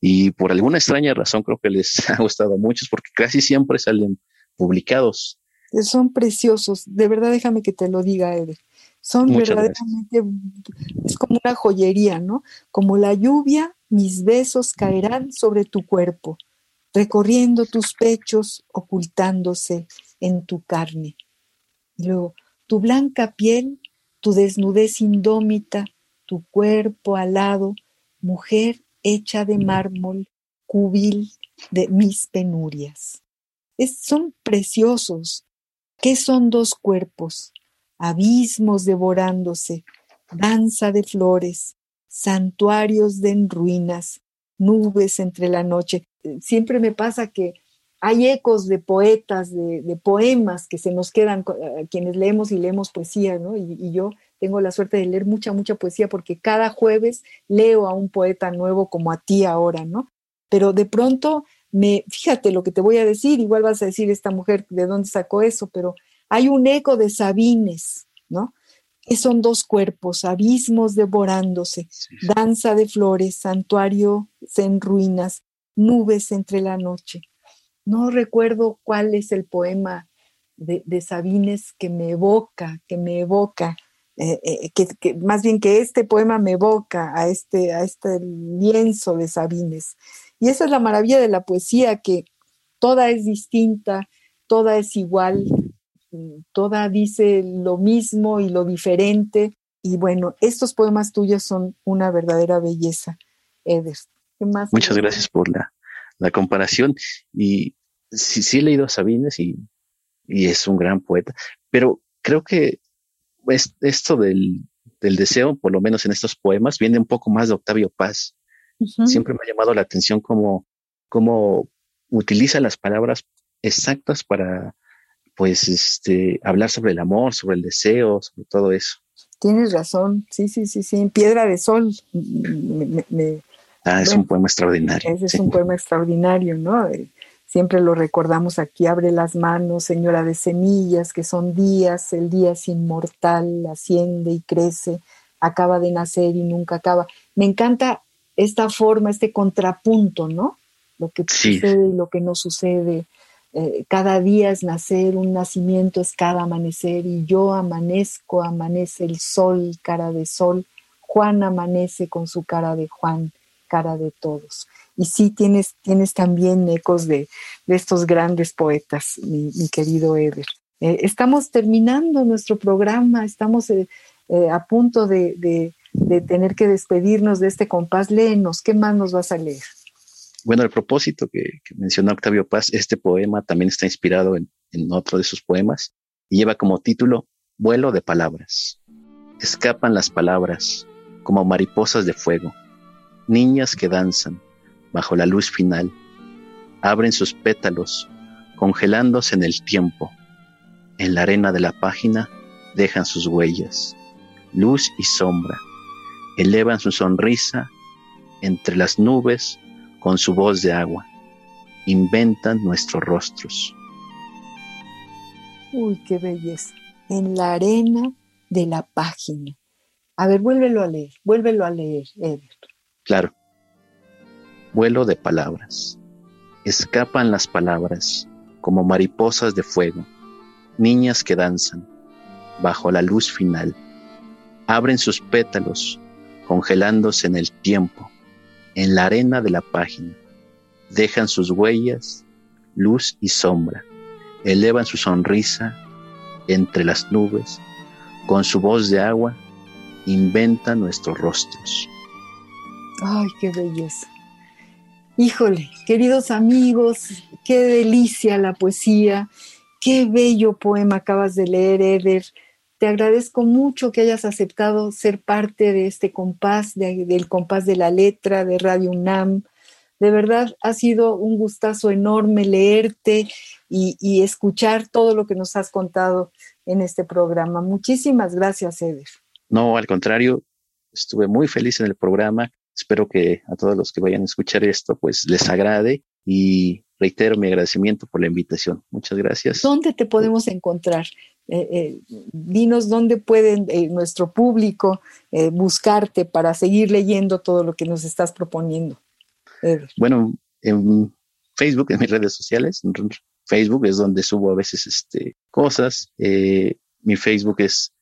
Y por alguna extraña razón creo que les ha gustado a muchos porque casi siempre salen publicados. Son preciosos, de verdad déjame que te lo diga, Eder. Son verdaderamente, es como una joyería, ¿no? Como la lluvia mis besos caerán sobre tu cuerpo, recorriendo tus pechos, ocultándose en tu carne. Y luego, tu blanca piel, tu desnudez indómita, tu cuerpo alado, mujer hecha de mármol, cubil de mis penurias. son preciosos. ¿Qué son dos cuerpos? Abismos devorándose, danza de flores, santuarios de en ruinas, nubes entre la noche. Siempre me pasa que hay ecos de poetas, de, poemas que se nos quedan, quienes leemos y leemos poesía, ¿no? y, yo tengo la suerte de leer mucha, mucha poesía porque cada jueves leo a un poeta nuevo como a ti ahora, ¿no? Pero de pronto me, fíjate lo que te voy a decir, igual vas a decir esta mujer de dónde sacó eso, pero hay un eco de Sabines, ¿no? Que son dos cuerpos, abismos devorándose, danza de flores, santuario en ruinas, nubes entre la noche. No recuerdo cuál es el poema de, Sabines que me evoca, que me evoca eh, eh, que, más bien que este poema me evoca a este, a este lienzo de Sabines. Y esa es la maravilla de la poesía, que toda es distinta, toda es igual, toda dice lo mismo y lo diferente. Y bueno, estos poemas tuyos son una verdadera belleza, Eder. Muchas gracias por la, la comparación. Y sí, sí he leído a Sabines y, y es un gran poeta, pero creo que esto del, deseo, por lo menos en estos poemas, viene un poco más de Octavio Paz. Siempre me ha llamado la atención cómo, cómo utiliza las palabras exactas para, pues, este, hablar sobre el amor, sobre el deseo, sobre todo eso. Tienes razón, sí, sí, sí, sí, Piedra de Sol. ah, es un poema extraordinario. Ese es un poema extraordinario, ¿no? Siempre lo recordamos aquí, abre las manos, señora de semillas, que son días, el día es inmortal, asciende y crece, acaba de nacer y nunca acaba. Me encanta esta forma, este contrapunto, ¿no? Lo que sucede y lo que no sucede. Eh, cada día es nacer, un nacimiento es cada amanecer, y yo amanezco, amanece el sol, cara de sol, Juan amanece con su cara de Juan, cara de todos y sí tienes, tienes también ecos de, estos grandes poetas, mi, querido Eder. Eh, estamos terminando nuestro programa, estamos eh, eh, a punto de, tener que despedirnos de este compás. Léenos, ¿qué más nos vas a leer? Bueno, el propósito que, mencionó Octavio Paz, este poema también está inspirado en, en otro de sus poemas y lleva como título Vuelo de palabras. Escapan las palabras como mariposas de fuego, niñas que danzan, bajo la luz final, abren sus pétalos, congelándose en el tiempo. En la arena de la página dejan sus huellas, luz y sombra, elevan su sonrisa entre las nubes con su voz de agua, inventan nuestros rostros. Uy, qué belleza. En la arena de la página. A ver, vuélvelo a leer, vuélvelo a leer, Eder. Claro vuelo de palabras. Escapan las palabras como mariposas de fuego, niñas que danzan bajo la luz final. Abren sus pétalos, congelándose en el tiempo, en la arena de la página. Dejan sus huellas, luz y sombra. Elevan su sonrisa entre las nubes. Con su voz de agua, inventan nuestros rostros. Ay, qué belleza. Híjole, queridos amigos, qué delicia la poesía, qué bello poema acabas de leer, Eder. Te agradezco mucho que hayas aceptado ser parte de este compás, del compás de la letra de Radio UNAM. De verdad ha sido un gustazo enorme leerte y, y escuchar todo lo que nos has contado en este programa. Muchísimas gracias, Eder. No, al contrario, estuve muy feliz en el programa. Espero que a todos los que vayan a escuchar esto, pues les agrade y reitero mi agradecimiento por la invitación. Muchas gracias. ¿Dónde te podemos encontrar? Eh, eh, dinos dónde pueden eh, nuestro público buscarte para seguir leyendo todo lo que nos estás proponiendo. Bueno, en Facebook, en mis redes sociales, Facebook es donde subo a veces este, cosas. mi Facebook es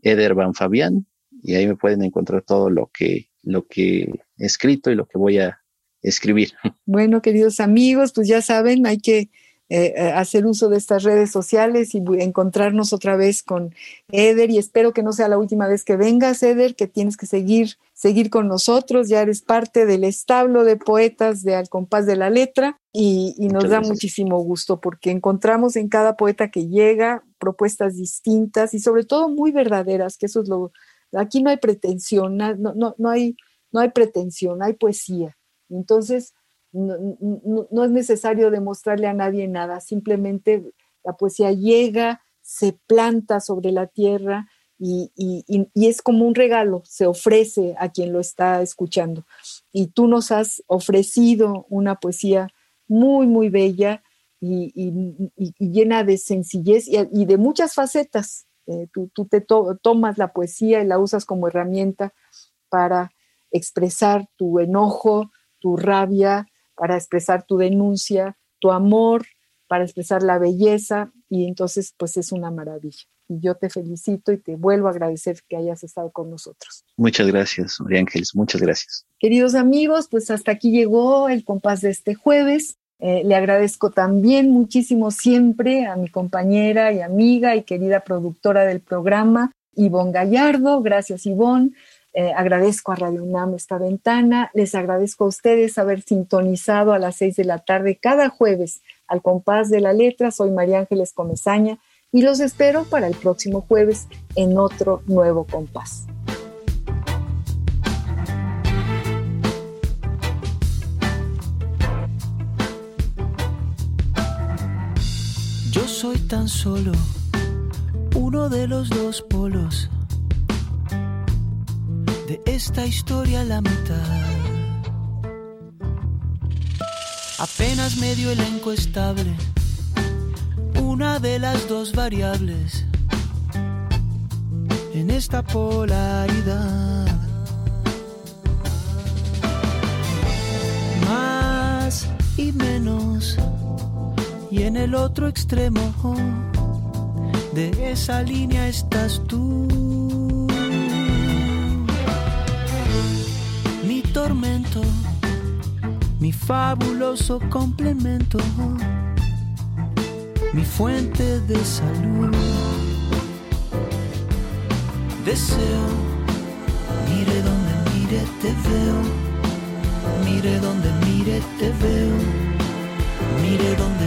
Eder Van Fabián y ahí me pueden encontrar todo lo que lo que he escrito y lo que voy a escribir. Bueno, queridos amigos, pues ya saben, hay que eh, eh, hacer uso de estas redes sociales y encontrarnos otra vez con Eder y espero que no sea la última vez que vengas, Eder, que tienes que seguir seguir con nosotros, ya eres parte del establo de poetas de Al compás de la letra y, nos da muchísimo gusto porque encontramos en cada poeta que llega propuestas distintas y sobre todo muy verdaderas, que eso es lo, aquí no hay pretensión, no, no, no hay, no hay pretensión, hay poesía. Entonces, no, no, es necesario demostrarle a nadie nada, simplemente la poesía llega, se planta sobre la tierra y, es como un regalo, se ofrece a quien lo está escuchando. Y tú nos has ofrecido una poesía muy, muy bella y, llena de sencillez y, de muchas facetas. Eh, tú, te tomas la poesía y la usas como herramienta para expresar tu enojo, tu rabia, para expresar tu denuncia, tu amor, para expresar la belleza y entonces pues es una maravilla. Y yo te felicito y te vuelvo a agradecer que hayas estado con nosotros. Muchas gracias, María Ángeles, muchas gracias. Queridos amigos, pues hasta aquí llegó el compás de este jueves. Eh, le agradezco también muchísimo siempre a mi compañera y amiga y querida productora del programa, Ivonne Gallardo. Gracias, Ivonne. Eh, agradezco a Radio UNAM esta ventana. Les agradezco a ustedes haber sintonizado a las seis de la tarde cada jueves al compás de la letra. Soy María Ángeles Comezaña y los espero para el próximo jueves en otro nuevo compás. Tan solo uno de los dos polos de esta historia la mitad. Apenas medio elenco estable, una de las dos variables en esta polaridad. Más y menos, y en el otro extremo de esa línea estás tú. tormento, mi fabuloso complemento, mi fuente de salud. Deseo, mire donde mire te veo, mire donde mire te veo, mire donde